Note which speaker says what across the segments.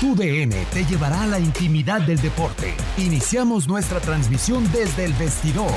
Speaker 1: Tu DN te llevará a la intimidad del deporte. Iniciamos nuestra transmisión desde el vestidor.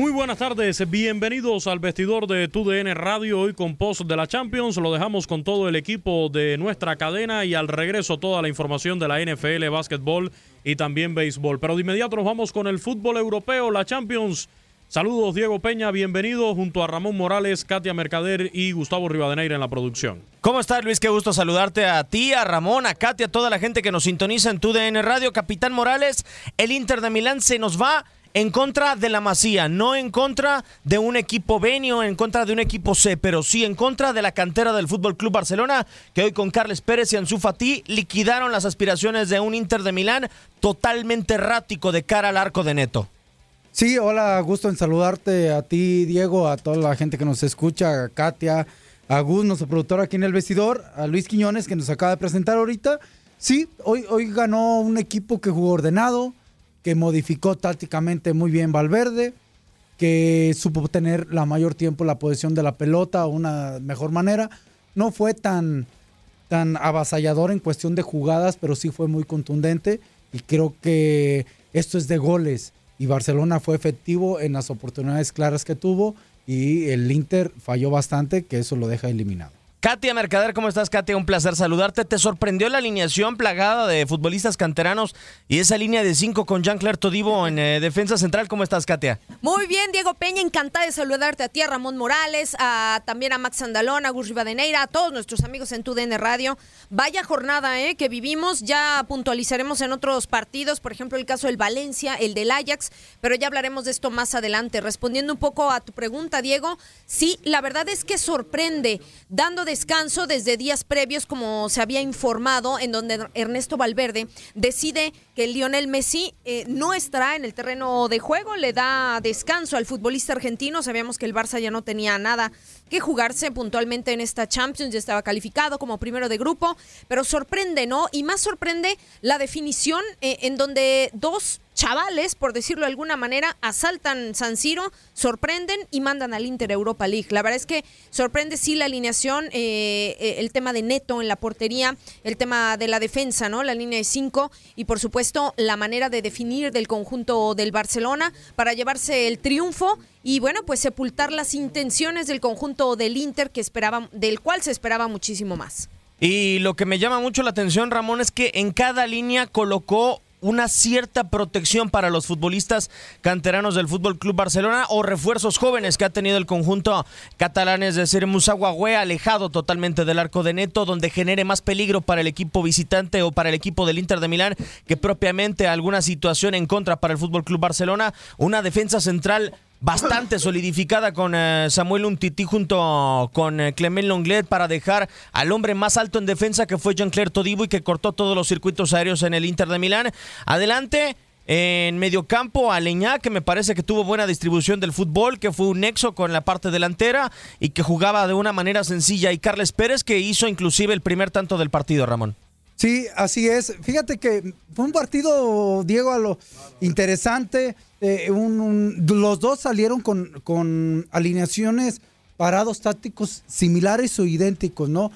Speaker 2: Muy buenas tardes, bienvenidos al vestidor de TUDN Radio, hoy con post de la Champions, lo dejamos con todo el equipo de nuestra cadena y al regreso toda la información de la NFL, básquetbol y también béisbol. Pero de inmediato nos vamos con el fútbol europeo, la Champions. Saludos Diego Peña, bienvenido junto a Ramón Morales, Katia Mercader y Gustavo Rivadeneira en la producción.
Speaker 3: ¿Cómo estás Luis? Qué gusto saludarte a ti, a Ramón, a Katia, a toda la gente que nos sintoniza en TUDN Radio. Capitán Morales, el Inter de Milán se nos va en contra de la Masía, no en contra de un equipo Benio, en contra de un equipo C, pero sí en contra de la cantera del Fútbol Club Barcelona, que hoy con Carles Pérez y Ansu Fati liquidaron las aspiraciones de un Inter de Milán totalmente errático de cara al arco de Neto.
Speaker 4: Sí, hola, gusto en saludarte a ti, Diego, a toda la gente que nos escucha, a Katia, a Gus, nuestro productor aquí en el vestidor, a Luis Quiñones, que nos acaba de presentar ahorita. Sí, hoy, hoy ganó un equipo que jugó ordenado, que modificó tácticamente muy bien Valverde, que supo tener la mayor tiempo la posición de la pelota, una mejor manera. No fue tan, tan avasallador en cuestión de jugadas, pero sí fue muy contundente y creo que esto es de goles y Barcelona fue efectivo en las oportunidades claras que tuvo y el Inter falló bastante, que eso lo deja eliminado.
Speaker 3: Katia Mercader, ¿cómo estás, Katia? Un placer saludarte. ¿Te sorprendió la alineación plagada de futbolistas canteranos y esa línea de cinco con Jean-Claire Todivo en eh, defensa central? ¿Cómo estás, Katia?
Speaker 5: Muy bien, Diego Peña, encantada de saludarte a ti, a Ramón Morales, a, también a Max Andalón, a Gus Rivadeneira, a todos nuestros amigos en TUDN Radio. Vaya jornada eh, que vivimos, ya puntualizaremos en otros partidos, por ejemplo, el caso del Valencia, el del Ajax, pero ya hablaremos de esto más adelante. Respondiendo un poco a tu pregunta, Diego, sí, la verdad es que sorprende, dando descanso desde días previos, como se había informado, en donde Ernesto Valverde decide que Lionel Messi eh, no estará en el terreno de juego, le da descanso al futbolista argentino. Sabíamos que el Barça ya no tenía nada que jugarse puntualmente en esta Champions, ya estaba calificado como primero de grupo, pero sorprende, ¿no? Y más sorprende la definición eh, en donde dos chavales, por decirlo de alguna manera, asaltan San Siro, sorprenden y mandan al Inter Europa League. La verdad es que sorprende sí la alineación, eh, eh, el tema de Neto en la portería, el tema de la defensa, ¿no? La línea de cinco y por supuesto la manera de definir del conjunto del Barcelona para llevarse el triunfo y bueno, pues sepultar las intenciones del conjunto del Inter que esperaba, del cual se esperaba muchísimo más.
Speaker 3: Y lo que me llama mucho la atención, Ramón, es que en cada línea colocó una cierta protección para los futbolistas canteranos del Fútbol Club Barcelona o refuerzos jóvenes que ha tenido el conjunto catalán, es decir, Musagüe alejado totalmente del arco de Neto, donde genere más peligro para el equipo visitante o para el equipo del Inter de Milán que propiamente alguna situación en contra para el Fútbol Club Barcelona. Una defensa central bastante solidificada con eh, Samuel Untiti junto con eh, Clement Longlet para dejar al hombre más alto en defensa que fue Jean-Claire Todibo y que cortó todos los circuitos aéreos en el Inter de Milán. Adelante. En mediocampo, Aleñá, que me parece que tuvo buena distribución del fútbol, que fue un nexo con la parte delantera y que jugaba de una manera sencilla. Y Carles Pérez, que hizo inclusive el primer tanto del partido, Ramón.
Speaker 4: Sí, así es. Fíjate que fue un partido, Diego, a lo interesante. Eh, los dos salieron con, con alineaciones parados tácticos similares o idénticos, ¿no?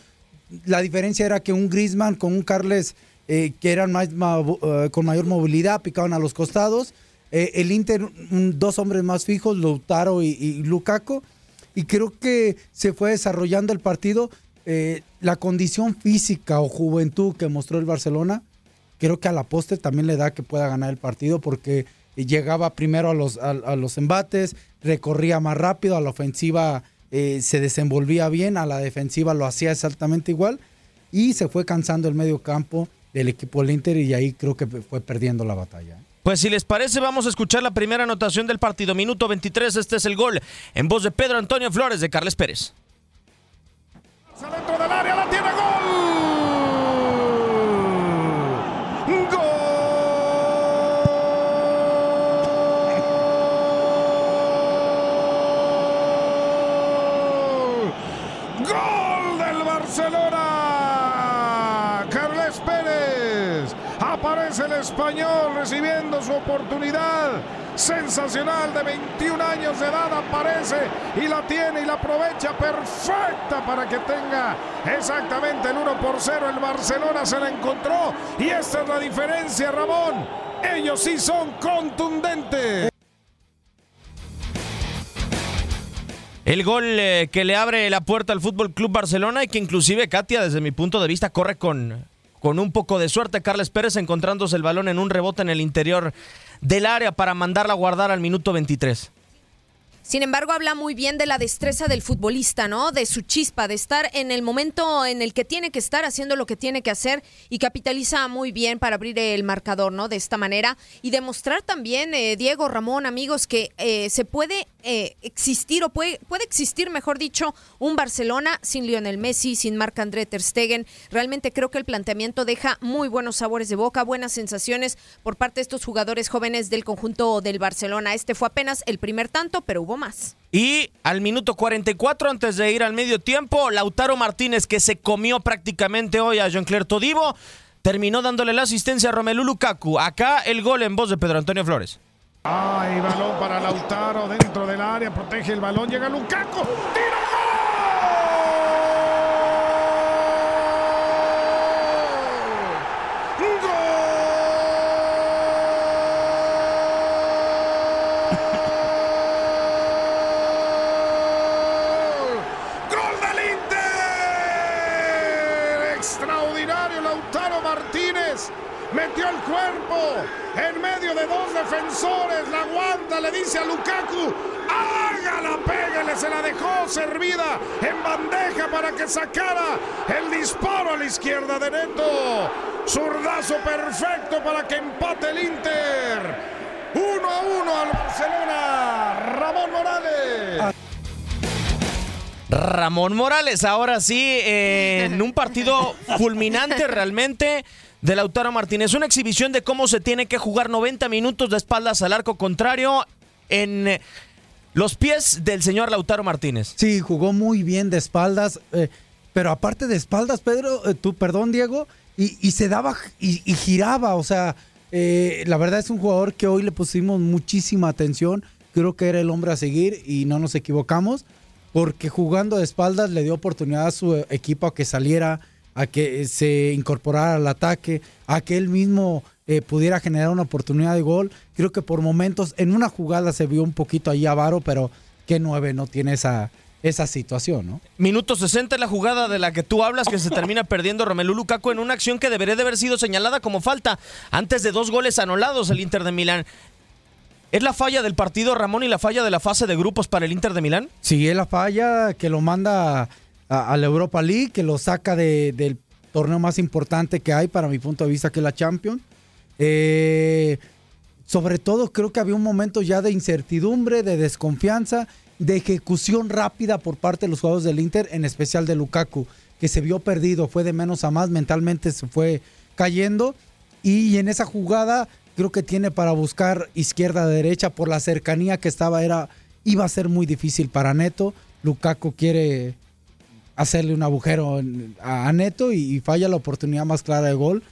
Speaker 4: La diferencia era que un Grisman con un Carles eh, que eran más, eh, con mayor movilidad, picaban a los costados. el Inter, dos hombres más fijos, Lautaro y, y Lukaku. Y creo que se fue desarrollando el partido. La condición física o juventud que mostró el Barcelona, creo que a la poste también le da que pueda ganar el partido porque llegaba primero a los, a, los embates, recorría más rápido, a la ofensiva eh, se desenvolvía bien, a la defensiva lo hacía exactamente igual y se fue cansando el medio campo del equipo del Inter y ahí creo que fue perdiendo la batalla.
Speaker 3: Pues si les parece, vamos a escuchar la primera anotación del partido. Minuto 23, este es el gol. En voz de Pedro Antonio Flores de Carles Pérez.
Speaker 6: Dentro del área, la tiene gol. Gol del Barcelona. Carles Pérez. Aparece el español recibiendo su oportunidad sensacional de 21 años de edad aparece y la tiene y la aprovecha perfecta para que tenga exactamente el 1 por 0. El Barcelona se la encontró y esta es la diferencia, Ramón. Ellos sí son contundentes.
Speaker 3: El gol eh, que le abre la puerta al Fútbol Club Barcelona y que inclusive Katia, desde mi punto de vista, corre con, con un poco de suerte. Carles Pérez encontrándose el balón en un rebote en el interior del área para mandarla a guardar al minuto 23.
Speaker 5: Sin embargo, habla muy bien de la destreza del futbolista, ¿no? De su chispa, de estar en el momento en el que tiene que estar haciendo lo que tiene que hacer y capitaliza muy bien para abrir el marcador, ¿no? De esta manera y demostrar también, eh, Diego, Ramón, amigos, que eh, se puede eh, existir o puede, puede existir, mejor dicho, un Barcelona sin Lionel Messi, sin Marc André Ter Stegen. Realmente creo que el planteamiento deja muy buenos sabores de boca, buenas sensaciones por parte de estos jugadores jóvenes del conjunto del Barcelona. Este fue apenas el primer tanto, pero hubo más.
Speaker 3: Y al minuto 44, antes de ir al medio tiempo, Lautaro Martínez, que se comió prácticamente hoy a Jean-Claire Todibo, terminó dándole la asistencia a Romelu Lukaku. Acá el gol en voz de Pedro Antonio Flores.
Speaker 6: Ay, balón para Lautaro dentro del área, protege el balón, llega Lukaku, tiro metió el cuerpo en medio dos defensores, la aguanta, le dice a Lukaku, hágala, pégale, se la dejó servida en bandeja para que sacara el disparo a la izquierda de Neto. Zurdazo perfecto para que empate el Inter. Uno a uno al Barcelona. Ramón Morales.
Speaker 3: Ramón Morales, ahora sí, en un partido fulminante realmente de Lautaro Martínez. Una exhibición de cómo se tiene que jugar 90 minutos de espaldas al arco contrario en eh, los pies del señor Lautaro Martínez.
Speaker 4: Sí, jugó muy bien de espaldas, eh, pero aparte de espaldas, Pedro, eh, tú, perdón, Diego, y, se daba y, giraba, o sea, la verdad es un jugador que hoy le pusimos muchísima atención, creo que era el hombre a seguir y no nos equivocamos, porque jugando de espaldas le dio oportunidad a su equipo a que saliera a que se incorporara al ataque, a que él mismo eh, pudiera generar una oportunidad de gol. Creo que por momentos en una jugada se vio un poquito ahí avaro, pero que nueve no tiene esa, esa situación, ¿no?
Speaker 3: Minuto 60 la jugada de la que tú hablas que se termina perdiendo Romelu Lukaku en una acción que debería de haber sido señalada como falta antes de dos goles anulados el Inter de Milán. ¿Es la falla del partido, Ramón, y la falla de la fase de grupos para el Inter de Milán?
Speaker 4: Sí, es la falla que lo manda a, la Europa League, que lo saca del torneo más importante que hay para mi punto de vista, que es la Champions. Eh, sobre todo creo que había un momento ya de incertidumbre, de desconfianza, de ejecución rápida por parte de los jugadores del Inter, en especial de Lukaku, que se vio perdido, fue de menos a más, mentalmente se fue cayendo. Y en esa jugada creo que tiene para buscar izquierda derecha por la cercanía que estaba, era, iba a ser muy difícil para Neto. Lukaku quiere hacerle un agujero a Neto y, falla la oportunidad más clara de gol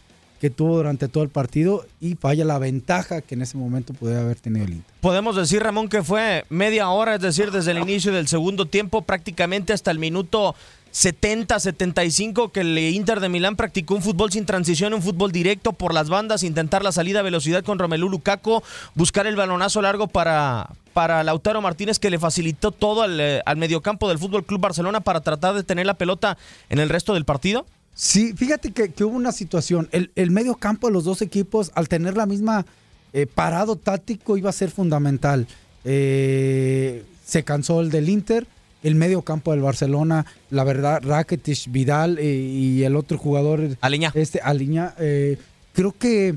Speaker 4: que tuvo durante todo el partido y falla la ventaja que en ese momento podía haber tenido el Inter.
Speaker 3: Podemos decir, Ramón, que fue media hora, es decir, desde el inicio del segundo tiempo prácticamente hasta el minuto 70, 75 que el Inter de Milán practicó un fútbol sin transición, un fútbol directo por las bandas, intentar la salida a velocidad con Romelu Lukaku, buscar el balonazo largo para, para Lautaro Martínez que le facilitó todo al, eh, al mediocampo del Fútbol Club Barcelona para tratar de tener la pelota en el resto del partido.
Speaker 4: Sí, fíjate que, hubo una situación. El, el medio campo de los dos equipos, al tener la misma eh, parado táctico, iba a ser fundamental. Eh, se cansó el del Inter el medio campo del Barcelona, la verdad, Rakitic, Vidal eh, y el otro jugador,
Speaker 3: Aliña.
Speaker 4: Este, Aliña, creo que,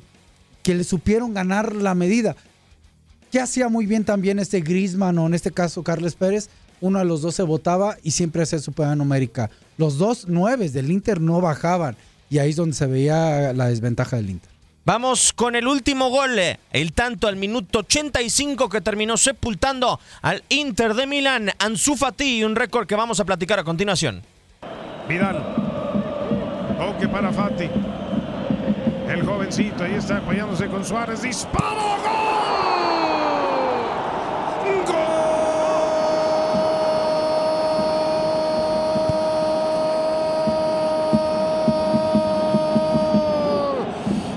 Speaker 4: que le supieron ganar la medida. Que hacía muy bien también este Grisman o en este caso Carles Pérez, uno de los dos se votaba y siempre hacía su pega numérica. Los dos nueves del Inter no bajaban y ahí es donde se veía la desventaja del Inter.
Speaker 3: Vamos con el último gol, el tanto al minuto 85 que terminó sepultando al Inter de Milán, Ansu Fati, un récord que vamos a platicar a continuación.
Speaker 6: Vidal. Toque para Fati. El jovencito ahí está apoyándose con Suárez. ¡Disparo! ¡Gol! ¡Gol!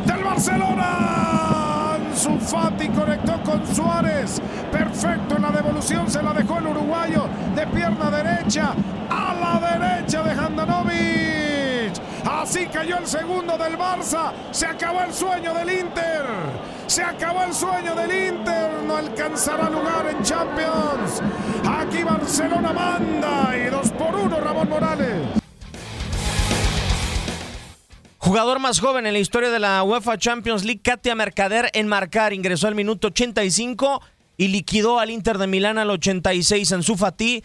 Speaker 6: ¡Del Barcelona! Ansu Fati conectó con Suárez. Perfecto en la devolución. Se la dejó el uruguayo de pierna derecha a la derecha de Handanovic. Así cayó el segundo del Barça. Se acabó el sueño del Inter. Se acabó el sueño del Inter. No alcanzará lugar en Champions. Aquí Barcelona manda. Y dos por uno Ramón Morales.
Speaker 3: Jugador más joven en la historia de la UEFA Champions League, Katia Mercader en marcar, ingresó al minuto 85 y liquidó al Inter de Milán al 86 en su Fati.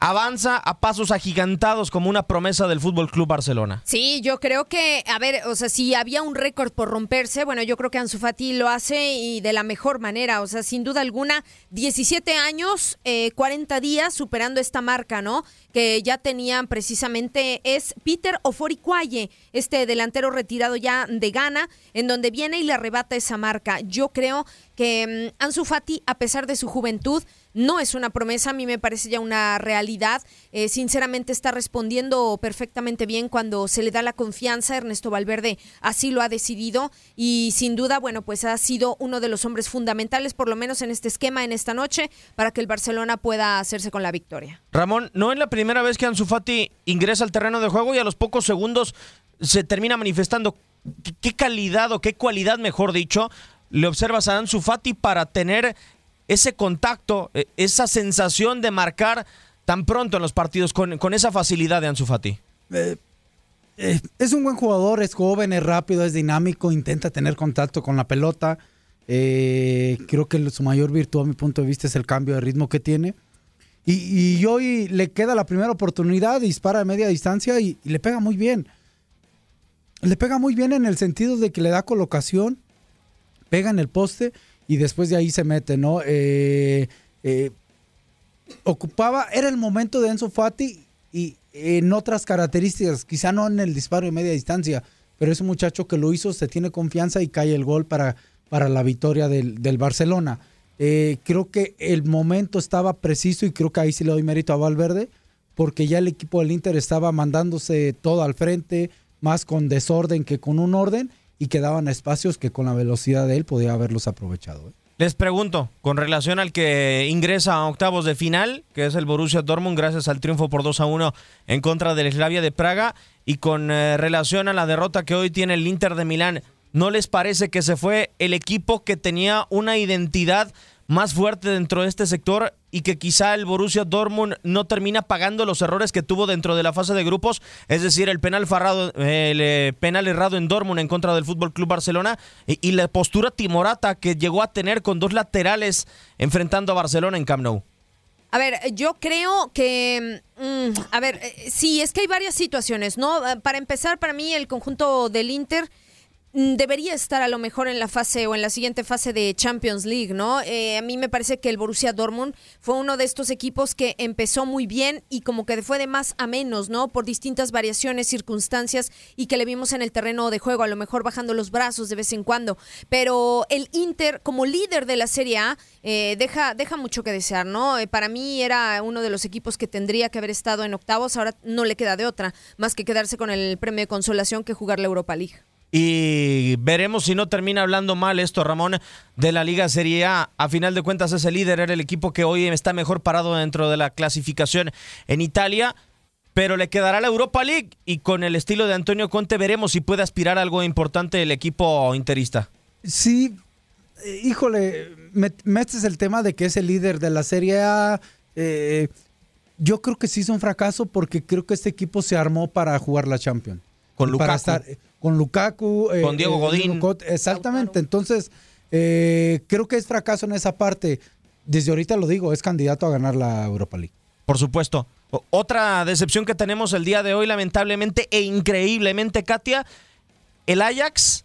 Speaker 3: Avanza a pasos agigantados como una promesa del Fútbol Club Barcelona.
Speaker 5: Sí, yo creo que, a ver, o sea, si había un récord por romperse, bueno, yo creo que Ansu Fati lo hace y de la mejor manera, o sea, sin duda alguna, 17 años, eh, 40 días superando esta marca, ¿no? Que ya tenían precisamente, es Peter Oforicuaye, este delantero retirado ya de Ghana, en donde viene y le arrebata esa marca. Yo creo que mm, Ansu Fati, a pesar de su juventud, no es una promesa, a mí me parece ya una realidad. Eh, sinceramente está respondiendo perfectamente bien cuando se le da la confianza. Ernesto Valverde así lo ha decidido y sin duda, bueno, pues ha sido uno de los hombres fundamentales, por lo menos en este esquema, en esta noche, para que el Barcelona pueda hacerse con la victoria.
Speaker 3: Ramón, no es la primera vez que Ansu Fati ingresa al terreno de juego y a los pocos segundos se termina manifestando. ¿Qué, calidad o qué cualidad, mejor dicho, le observas a Ansu Fati para tener ese contacto, eh, esa sensación de marcar tan pronto en los partidos con, con esa facilidad de Ansu Fati?
Speaker 4: Eh, eh, es un buen jugador, es joven, es rápido, es dinámico, intenta tener contacto con la pelota. Eh, creo que su mayor virtud, a mi punto de vista, es el cambio de ritmo que tiene. Y, hoy le queda la primera oportunidad, dispara de media distancia y le pega muy bien. Le pega muy bien en el sentido de que le da colocación, pega en el poste y después de ahí se mete, ¿no? Eh, eh, ocupaba, era el momento de Enzo Fati y en otras características, quizá no en el disparo de media distancia, pero es un muchacho que lo hizo, se tiene confianza y cae el gol para, para la victoria del, del Barcelona. Eh, creo que el momento estaba preciso y creo que ahí sí le doy mérito a Valverde, porque ya el equipo del Inter estaba mandándose todo al frente, más con desorden que con un orden, y quedaban espacios que con la velocidad de él podía haberlos aprovechado. ¿eh?
Speaker 3: Les pregunto, con relación al que ingresa a octavos de final, que es el Borussia Dortmund, gracias al triunfo por 2 a 1 en contra del Slavia de Praga, y con eh, relación a la derrota que hoy tiene el Inter de Milán, ¿no les parece que se fue el equipo que tenía una identidad más fuerte dentro de este sector y que quizá el Borussia Dortmund no termina pagando los errores que tuvo dentro de la fase de grupos, es decir, el penal farrado, el eh, penal errado en Dortmund en contra del Fútbol Club Barcelona y, la postura timorata que llegó a tener con dos laterales enfrentando a Barcelona en Camp Nou.
Speaker 5: A ver, yo creo que, mm, a ver, eh, sí, es que hay varias situaciones, ¿no? Para empezar, para mí el conjunto del Inter debería estar a lo mejor en la fase o en la siguiente fase de Champions League, ¿no? Eh, a mí me parece que el Borussia Dortmund fue uno de estos equipos que empezó muy bien y como que fue de más a menos, ¿no? Por distintas variaciones, circunstancias y que le vimos en el terreno de juego, a lo mejor bajando los brazos de vez en cuando. Pero el Inter, como líder de la Serie A, eh, deja, deja mucho que desear, ¿no? Eh, para mí era uno de los equipos que tendría que haber estado en octavos, ahora no le queda de otra, más que quedarse con el premio de consolación que jugar la Europa League.
Speaker 3: Y veremos si no termina hablando mal esto, Ramón, de la Liga Serie A. A final de cuentas, ese líder era el equipo que hoy está mejor parado dentro de la clasificación en Italia. Pero le quedará la Europa League y con el estilo de Antonio Conte veremos si puede aspirar a algo importante el equipo interista.
Speaker 4: Sí, híjole, me metes el tema de que es el líder de la Serie A. Eh, yo creo que sí es un fracaso porque creo que este equipo se armó para jugar la Champions.
Speaker 3: Con Lukaku.
Speaker 4: Para estar, con Lukaku.
Speaker 3: Con Diego
Speaker 4: eh,
Speaker 3: Godín.
Speaker 4: Exactamente. Entonces, eh, creo que es fracaso en esa parte. Desde ahorita lo digo, es candidato a ganar la Europa League.
Speaker 3: Por supuesto. Otra decepción que tenemos el día de hoy, lamentablemente e increíblemente, Katia, el Ajax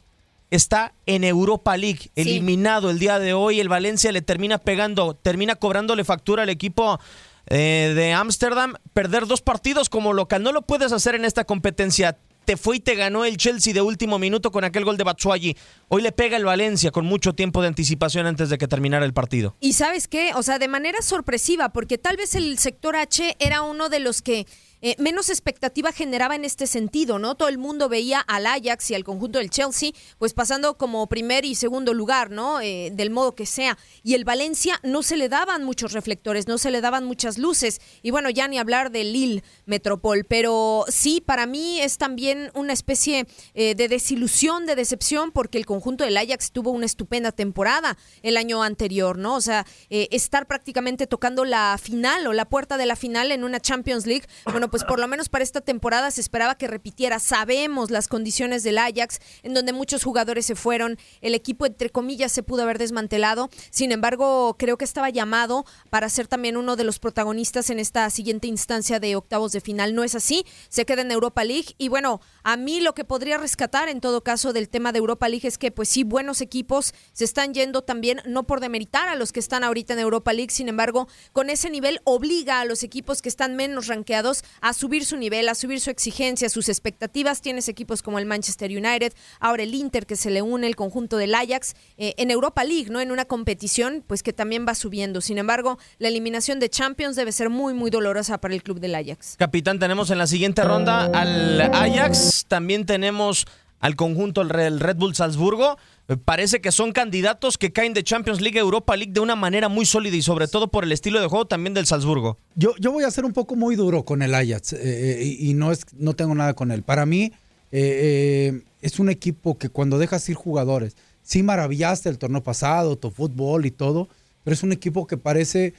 Speaker 3: está en Europa League, eliminado sí. el día de hoy. El Valencia le termina pegando, termina cobrándole factura al equipo eh, de Ámsterdam, perder dos partidos como local. No lo puedes hacer en esta competencia te fue y te ganó el Chelsea de último minuto con aquel gol de Batshuayi. Hoy le pega el Valencia con mucho tiempo de anticipación antes de que terminara el partido.
Speaker 5: Y sabes qué, o sea, de manera sorpresiva, porque tal vez el sector H era uno de los que eh, menos expectativa generaba en este sentido, ¿no? Todo el mundo veía al Ajax y al conjunto del Chelsea, pues pasando como primer y segundo lugar, ¿no? Eh, del modo que sea. Y el Valencia no se le daban muchos reflectores, no se le daban muchas luces. Y bueno, ya ni hablar del Lille Metropol, pero sí, para mí es también una especie eh, de desilusión, de decepción, porque el conjunto del Ajax tuvo una estupenda temporada el año anterior, ¿no? O sea, estar prácticamente tocando la final o la puerta de la final en una Champions League, bueno, pues por lo menos para esta temporada se esperaba que repitiera. Sabemos las condiciones del Ajax, en donde muchos jugadores se fueron, el equipo entre comillas se pudo haber desmantelado. Sin embargo, creo que estaba llamado para ser también uno de los protagonistas en esta siguiente instancia de octavos de final. No es así, se queda en Europa League y bueno, a mí lo que podría rescatar en todo caso del tema de Europa League es que pues sí, buenos equipos se están yendo también, no por demeritar a los que están ahorita en Europa League, sin embargo, con ese nivel obliga a los equipos que están menos ranqueados a subir su nivel, a subir su exigencia, sus expectativas. Tienes equipos como el Manchester United, ahora el Inter que se le une, el conjunto del Ajax, eh, en Europa League, ¿no? En una competición, pues que también va subiendo. Sin embargo, la eliminación de Champions debe ser muy, muy dolorosa para el club del Ajax.
Speaker 3: Capitán, tenemos en la siguiente ronda al Ajax, también tenemos al conjunto del Red Bull Salzburgo. Parece que son candidatos que caen de Champions League, Europa League de una manera muy sólida y sobre todo por el estilo de juego también del Salzburgo.
Speaker 4: Yo, yo voy a ser un poco muy duro con el Ajax eh, eh, y no, es, no tengo nada con él. Para mí eh, es un equipo que cuando dejas ir jugadores, sí maravillaste el torneo pasado, tu fútbol y todo, pero es un equipo que parece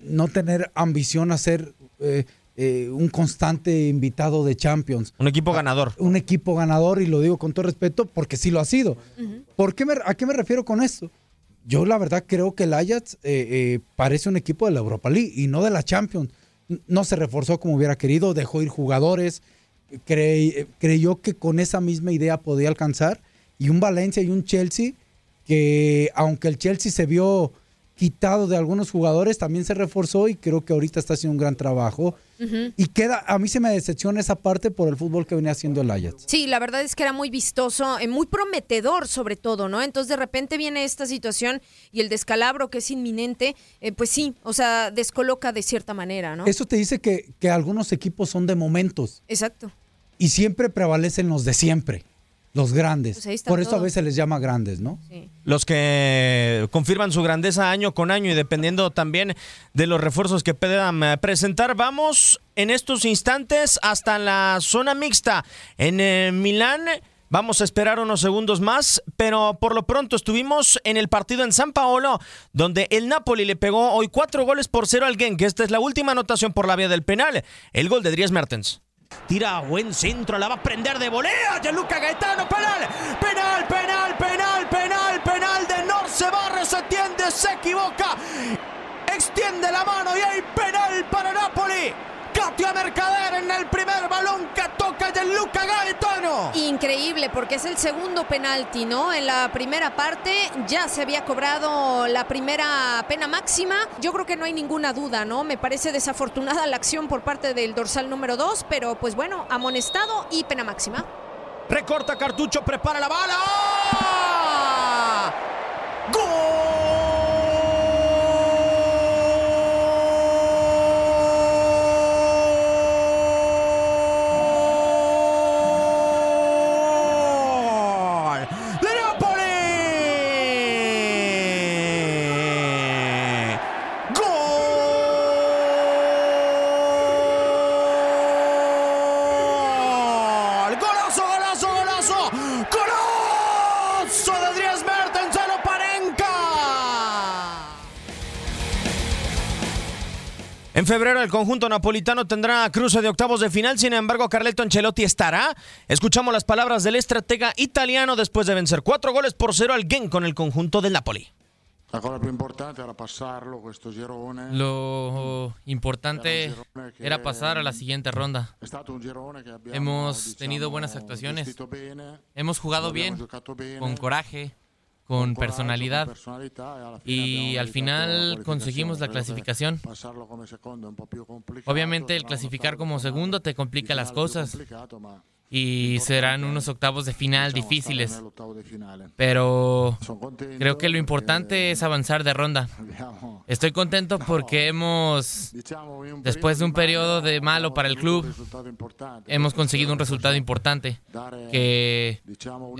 Speaker 4: no tener ambición a ser un constante invitado de Champions.
Speaker 3: Un equipo ganador.
Speaker 4: Un equipo ganador, y lo digo con todo respeto, porque sí lo ha sido. ¿Por qué ¿A qué me refiero con esto? Yo la verdad creo que el Ajax eh, eh, parece un equipo de la Europa League y no de la Champions. No se reforzó como hubiera querido, dejó ir jugadores, creyó que con esa misma idea podía alcanzar. Y un Valencia y un Chelsea que aunque el Chelsea se vio quitado de algunos jugadores, también se reforzó y creo que ahorita está haciendo un gran trabajo. Y queda, a mí se me decepciona esa parte por el fútbol que venía haciendo el Ajax.
Speaker 5: Sí, la verdad es que era muy vistoso, eh, muy prometedor sobre todo, ¿no? Entonces de repente viene esta situación y el descalabro que es inminente, eh, pues sí, o sea, descoloca de cierta manera, ¿no?
Speaker 4: Eso te dice que, que algunos equipos son de momentos.
Speaker 5: Exacto.
Speaker 4: Y siempre prevalecen los de siempre. Los grandes. Pues Por eso a veces les llama grandes, ¿no?
Speaker 3: Los que confirman su grandeza año con año y dependiendo también de los refuerzos que puedan eh, presentar. Vamos en estos instantes hasta la zona mixta. En eh, Milán. Vamos a esperar unos segundos más, pero por lo pronto estuvimos en el partido en San Paolo, donde el Napoli le pegó hoy cuatro goles por cero al Genk. Esta es la última anotación por la vía del penal, el gol de Dries Mertens. Tira buen centro, la va a prender de volea. Gianluca Gaetano, penal, penal, penal, penal, penal, penal de Nor se barre, se tiende, se equivoca. Extiende la mano y hay penal para Napoli. Katia Mercader en el primer balón que toca Gianluca Gaetano.
Speaker 5: Increíble porque es el segundo penalti, ¿no? En la primera parte ya se había cobrado la primera pena máxima. Yo creo que no hay ninguna duda, ¿no? Me parece desafortunada la acción por parte del dorsal número 2, pero pues bueno, amonestado y pena máxima.
Speaker 3: Recorta cartucho, prepara la bala. ¡Gol! Febrero el conjunto napolitano tendrá cruce de octavos de final, sin embargo Carleto Ancelotti estará. Escuchamos las palabras del estratega italiano después de vencer cuatro goles por cero al Gen con el conjunto del Napoli.
Speaker 7: Lo importante era pasar a la siguiente ronda. Hemos tenido buenas actuaciones. Hemos jugado bien, con coraje, con personalidad. y al final conseguimos la clasificación. Obviamente el clasificar como segundo te complica las cosas y serán unos octavos de final difíciles, pero creo que lo importante es avanzar de ronda. Estoy contento porque hemos, después de un periodo de malo para el club, hemos conseguido un resultado importante que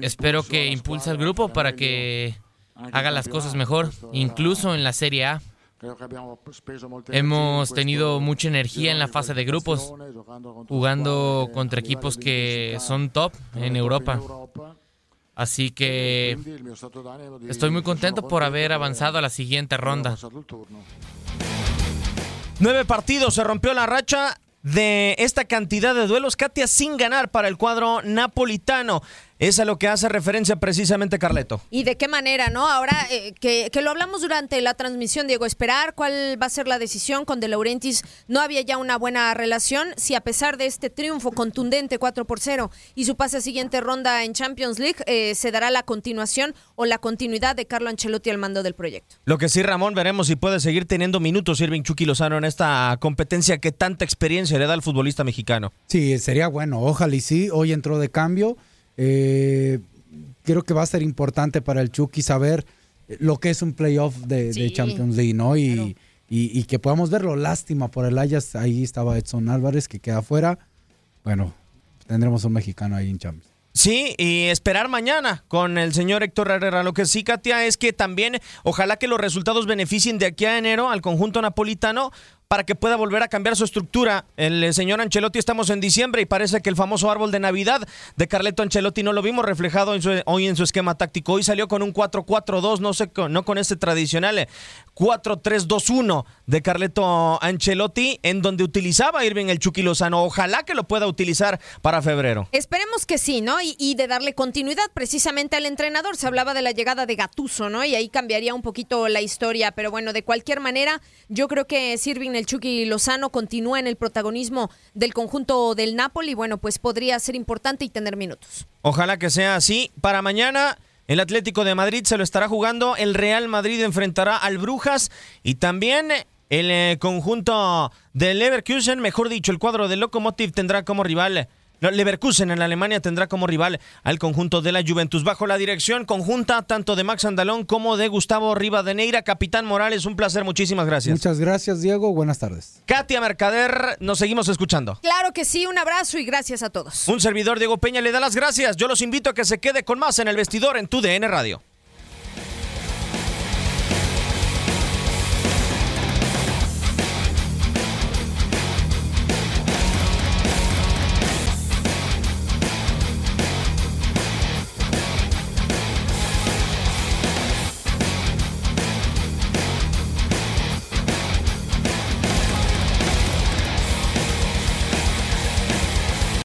Speaker 7: espero que impulse al grupo para que haga las cosas mejor, incluso en la Serie A. Hemos tenido mucha energía en la fase de grupos, jugando contra equipos que son top en Europa. Así que estoy muy contento por haber avanzado a la siguiente ronda.
Speaker 3: Nueve partidos, se rompió la racha de esta cantidad de duelos, Katia, sin ganar para el cuadro napolitano. Es a lo que hace referencia precisamente Carleto.
Speaker 5: ¿Y de qué manera, no? Ahora eh, que, lo hablamos durante la transmisión, Diego, esperar cuál va a ser la decisión con De Laurentiis. No había ya una buena relación. Si a pesar de este triunfo contundente 4 por 0 y su pase a siguiente ronda en Champions League, eh, se dará la continuación o la continuidad de Carlo Ancelotti al mando del proyecto.
Speaker 3: Lo que sí, Ramón, veremos si puede seguir teniendo minutos Irving Chucky Lozano en esta competencia que tanta experiencia le da al futbolista mexicano.
Speaker 4: Sí, sería bueno. Ojalá y sí. Hoy entró de cambio eh, creo que va a ser importante para el Chucky saber lo que es un playoff de, Champions League, ¿no? Y, y, que podamos verlo. Lástima por el Ayas. Ahí estaba Edson Álvarez, que queda afuera. Bueno, tendremos un mexicano ahí en Champions.
Speaker 3: Sí, y esperar mañana con el señor Héctor Herrera. Lo que sí, Katia, es que también ojalá que los resultados beneficien de aquí a enero al conjunto napolitano para que pueda volver a cambiar su estructura. El eh, señor Ancelotti estamos en diciembre y parece que el famoso árbol de Navidad de Carleto Ancelotti no lo vimos reflejado hoy en su esquema táctico. Hoy salió con un 4-4-2, no sé, no con este tradicional 4-3-2-1 eh, de Carleto Ancelotti, en donde utilizaba Irving el Chucky. Ojalá que lo pueda utilizar para febrero.
Speaker 5: Esperemos que sí, ¿no? Y, de darle continuidad precisamente al entrenador. Se hablaba de la llegada de Gatuso, ¿no? Y ahí cambiaría un poquito la historia, pero bueno, de cualquier manera, yo creo que Sirving el Chucky Lozano continúa en el protagonismo del conjunto del Napoli, bueno, pues podría ser importante y tener minutos.
Speaker 3: Ojalá que sea así. Para mañana, el Atlético de Madrid se lo estará jugando. El Real Madrid enfrentará al Brujas y también el eh, conjunto del Leverkusen, mejor dicho, el cuadro del Lokomotiv tendrá como rival Leverkusen en Alemania tendrá como rival al conjunto de la Juventus. Bajo la dirección conjunta tanto de Max Andalón como de Gustavo Rivadeneira. Capitán Morales, un placer, muchísimas gracias.
Speaker 4: Muchas gracias, Diego. Buenas tardes.
Speaker 3: Katia Mercader, nos seguimos escuchando.
Speaker 5: Claro que sí, un abrazo y gracias a todos.
Speaker 3: Un servidor, Diego Peña, le da las gracias. Yo los invito a que se quede con más en el vestidor en tu DN Radio.